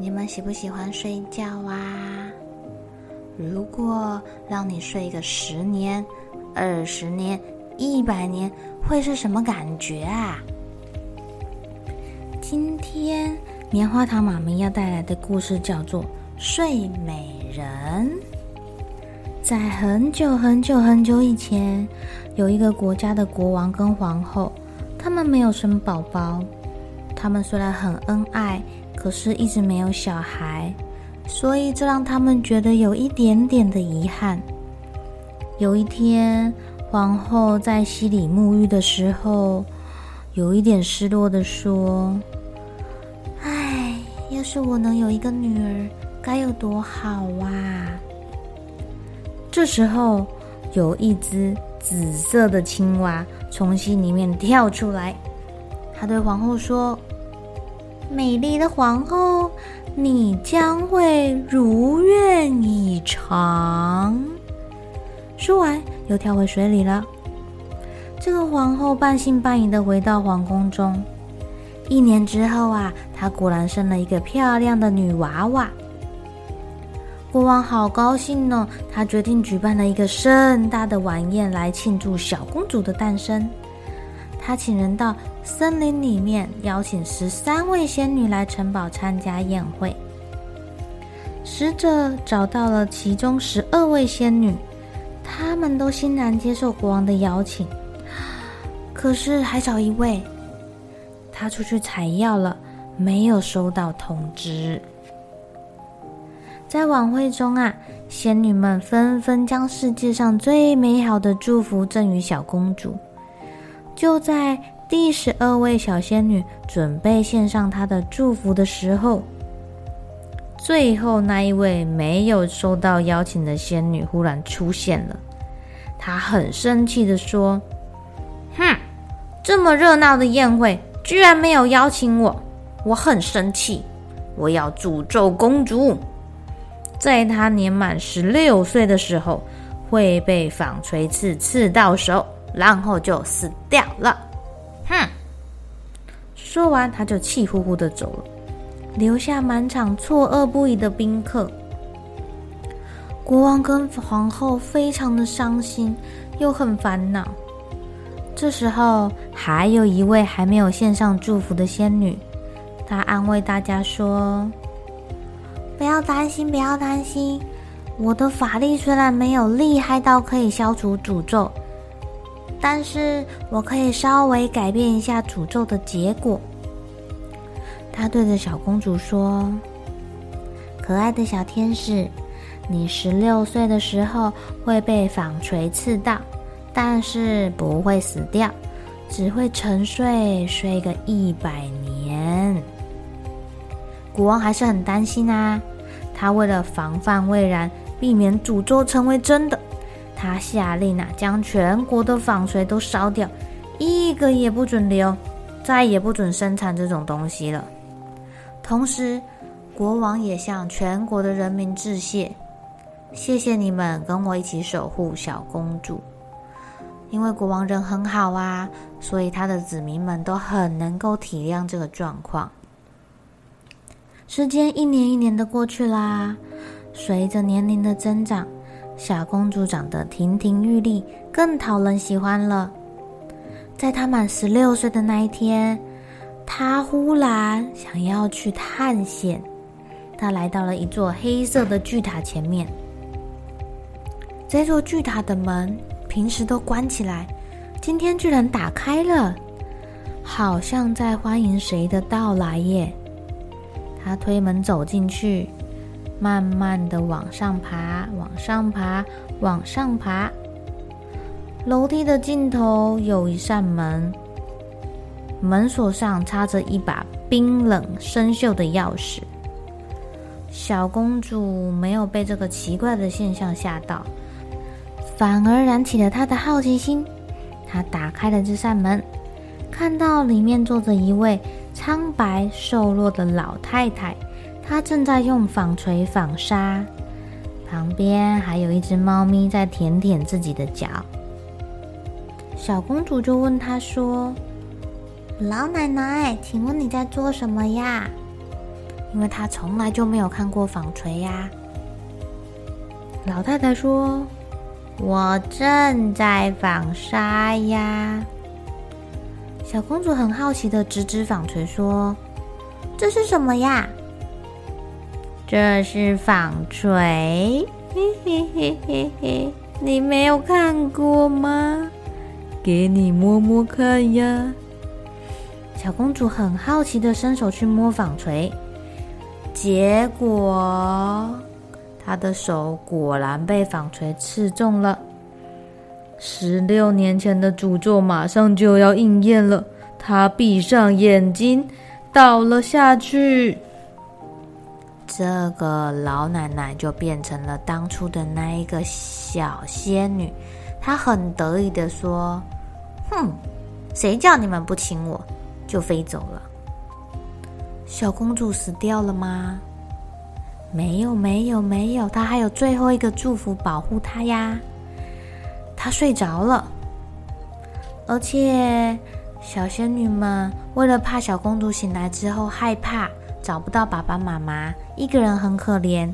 你们喜不喜欢睡觉啊？如果让你睡个十年、二十年、一百年，会是什么感觉啊？今天棉花糖妈咪要带来的故事叫做《睡美人》。在很久很久很久以前，有一个国家的国王跟皇后，他们没有生宝宝。他们虽然很恩爱。可是，一直没有小孩，所以这让他们觉得有一点点的遗憾。有一天，皇后在溪里沐浴的时候，有一点失落的说：“唉，要是我能有一个女儿，该有多好啊！”这时候，有一只紫色的青蛙从溪里面跳出来，他对皇后说。美丽的皇后，你将会如愿以偿。说完，又跳回水里了。这个皇后半信半疑的回到皇宫中。一年之后啊，她果然生了一个漂亮的女娃娃。国王好高兴呢，他决定举办了一个盛大的晚宴来庆祝小公主的诞生。他请人到森林里面，邀请十三位仙女来城堡参加宴会。使者找到了其中十二位仙女，她们都欣然接受国王的邀请。可是还少一位，他出去采药了，没有收到通知。在晚会中啊，仙女们纷纷将世界上最美好的祝福赠予小公主。就在第十二位小仙女准备献上她的祝福的时候，最后那一位没有收到邀请的仙女忽然出现了。她很生气地说：“哼，这么热闹的宴会居然没有邀请我，我很生气！我要诅咒公主，在她年满十六岁的时候会被纺锤刺刺到手。”然后就死掉了，哼！说完，他就气呼呼的走了，留下满场错愕不已的宾客。国王跟皇后非常的伤心，又很烦恼。这时候，还有一位还没有献上祝福的仙女，她安慰大家说：“不要担心，不要担心，我的法力虽然没有厉害到可以消除诅咒。”但是我可以稍微改变一下诅咒的结果。他对着小公主说：“可爱的小天使，你十六岁的时候会被纺锤刺到，但是不会死掉，只会沉睡，睡个一百年。”国王还是很担心啊，他为了防范未然，避免诅咒成为真的。他下令啊，将全国的纺锤都烧掉，一个也不准留，再也不准生产这种东西了。同时，国王也向全国的人民致谢，谢谢你们跟我一起守护小公主。因为国王人很好啊，所以他的子民们都很能够体谅这个状况。时间一年一年的过去啦，随着年龄的增长。小公主长得亭亭玉立，更讨人喜欢了。在她满十六岁的那一天，她忽然想要去探险。她来到了一座黑色的巨塔前面。这座巨塔的门平时都关起来，今天居然打开了，好像在欢迎谁的到来耶！她推门走进去，慢慢的往上爬，往上爬，往上爬。楼梯的尽头有一扇门，门锁上插着一把冰冷生锈的钥匙。小公主没有被这个奇怪的现象吓到。反而燃起了她的好奇心。她打开了这扇门，看到里面坐着一位苍白瘦弱的老太太，她正在用纺锤纺纱，旁边还有一只猫咪在舔舔自己的脚。小公主就问她说：“老奶奶，请问你在做什么呀？”因为她从来就没有看过纺锤呀。老太太说。我正在纺纱呀，小公主很好奇的指指纺锤说：“这是什么呀？”“这是纺锤。”“嘿嘿嘿嘿嘿，你没有看过吗？给你摸摸看呀。”小公主很好奇的伸手去摸纺锤，结果。她的手果然被纺锤刺中了。十六年前的诅咒马上就要应验了。她闭上眼睛，倒了下去。这个老奶奶就变成了当初的那一个小仙女。她很得意地说：“哼，谁叫你们不亲我，就飞走了。”小公主死掉了吗？没有，没有，没有，她还有最后一个祝福保护她呀。她睡着了，而且小仙女们为了怕小公主醒来之后害怕找不到爸爸妈妈，一个人很可怜。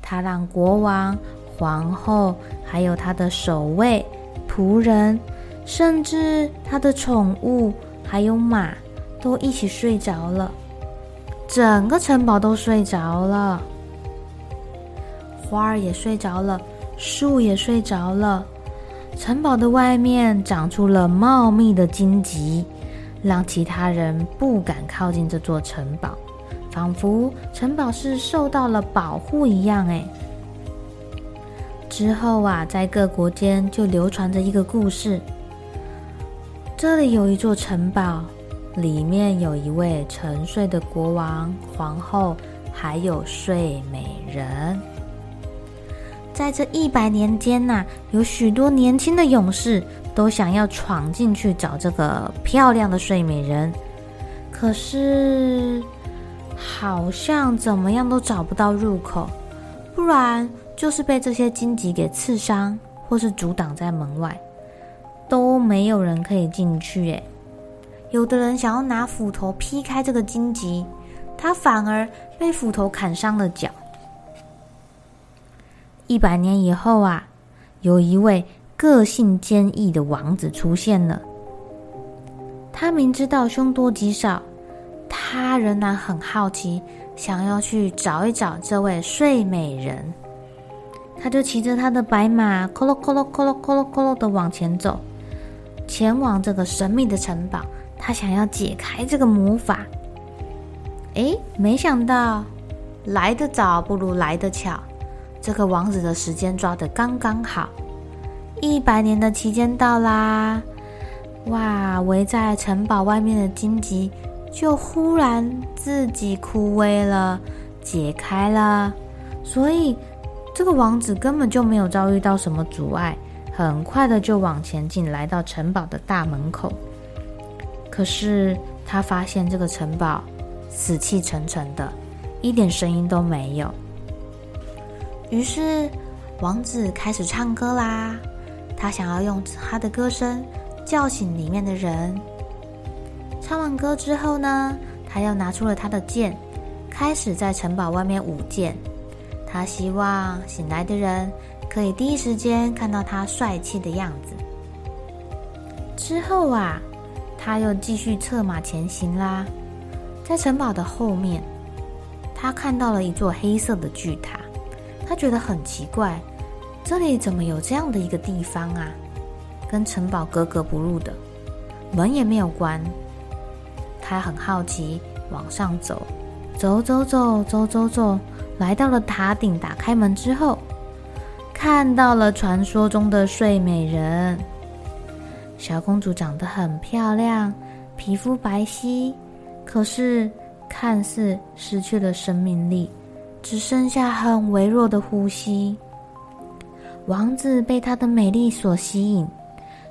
他让国王、皇后，还有他的守卫、仆人，甚至他的宠物还有马，都一起睡着了。整个城堡都睡着了。花儿也睡着了，树也睡着了，城堡的外面长出了茂密的荆棘，让其他人不敢靠近这座城堡，仿佛城堡是受到了保护一样。哎，之后啊，在各国间就流传着一个故事：这里有一座城堡，里面有一位沉睡的国王、皇后，还有睡美人。在这一百年间呐，有许多年轻的勇士都想要闯进去找这个漂亮的睡美人，可是好像怎么样都找不到入口，不然就是被这些荆棘给刺伤，或是阻挡在门外，都没有人可以进去。哎，有的人想要拿斧头劈开这个荆棘，他反而被斧头砍伤了脚。一百年以后啊，有一位个性坚毅的王子出现了。他明知道凶多吉少，他仍然很好奇，想要去找一找这位睡美人。他就骑着他的白马，咯咯咯咯咯咯咯咯咯的往前走，前往这个神秘的城堡。他想要解开这个魔法。诶，没想到来得早不如来得巧。这个王子的时间抓得刚刚好，一百年的期间到啦！哇，围在城堡外面的荆棘就忽然自己枯萎了，解开了。所以这个王子根本就没有遭遇到什么阻碍，很快的就往前进，来到城堡的大门口。可是他发现这个城堡死气沉沉的，一点声音都没有。于是，王子开始唱歌啦。他想要用他的歌声叫醒里面的人。唱完歌之后呢，他又拿出了他的剑，开始在城堡外面舞剑。他希望醒来的人可以第一时间看到他帅气的样子。之后啊，他又继续策马前行啦。在城堡的后面，他看到了一座黑色的巨塔，他觉得很奇怪，这里怎么有这样的一个地方啊？跟城堡格格不入的，门也没有关。他很好奇，往上走，走走走走走走，来到了塔顶。打开门之后，看到了传说中的睡美人。小公主长得很漂亮，皮肤白皙，可是看似失去了生命力，只剩下很微弱的呼吸。王子被她的美丽所吸引，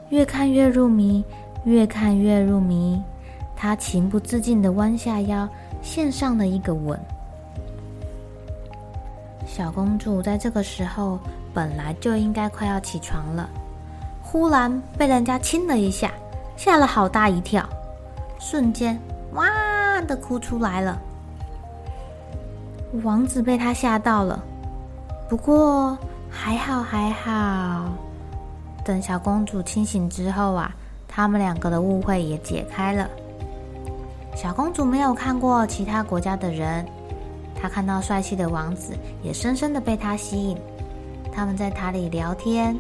越看越入迷，越看越入迷。他情不自禁的弯下腰，献上了一个吻。小公主在这个时候本来就应该快要起床了，忽然被人家亲了一下，吓了好大一跳，瞬间哇的哭出来了。王子被她吓到了，不过还好还好。等小公主清醒之后啊，他们两个的误会也解开了。小公主没有看过其他国家的人，她看到帅气的王子，也深深的被他吸引。他们在塔里聊天，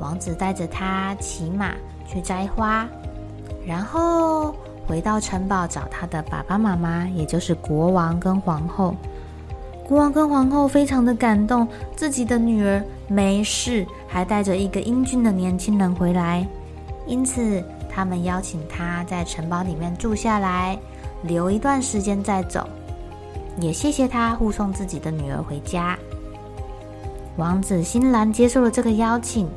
王子带着她骑马去摘花，然后回到城堡找他的爸爸妈妈，也就是国王跟皇后。国王跟皇后非常的感动，自己的女儿没事，还带着一个英俊的年轻人回来，因此他们邀请她在城堡里面住下来。留一段时间再走，也谢谢他护送自己的女儿回家。王子欣然接受了这个邀请，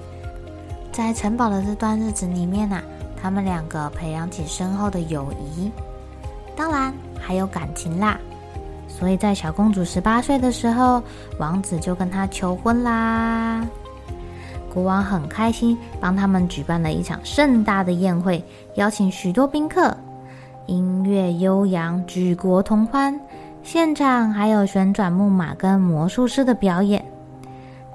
在城堡的这段日子里面啊，他们两个培养起深厚的友谊，当然还有感情啦。所以在小公主十八岁的时候，王子就跟她求婚啦。国王很开心，帮他们举办了一场盛大的宴会，邀请许多宾客。音乐悠扬，举国同欢。现场还有旋转木马跟魔术师的表演，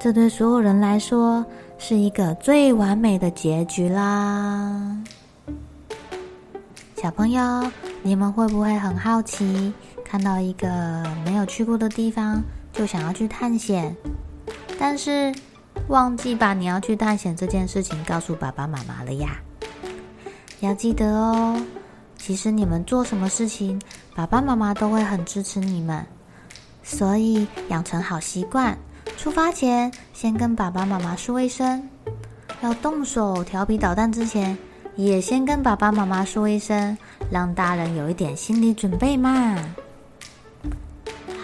这对所有人来说是一个最完美的结局啦。小朋友，你们会不会很好奇，看到一个没有去过的地方就想要去探险，但是忘记把你要去探险这件事情告诉爸爸妈妈了呀？要记得哦。其实你们做什么事情，爸爸妈妈都会很支持你们，所以养成好习惯，出发前先跟爸爸妈妈说一声，要动手调皮捣蛋之前，也先跟爸爸妈妈说一声，让大人有一点心理准备嘛。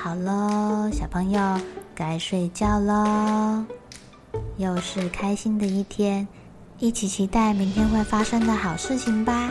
好喽，小朋友该睡觉喽，又是开心的一天，一起期待明天会发生的好事情吧。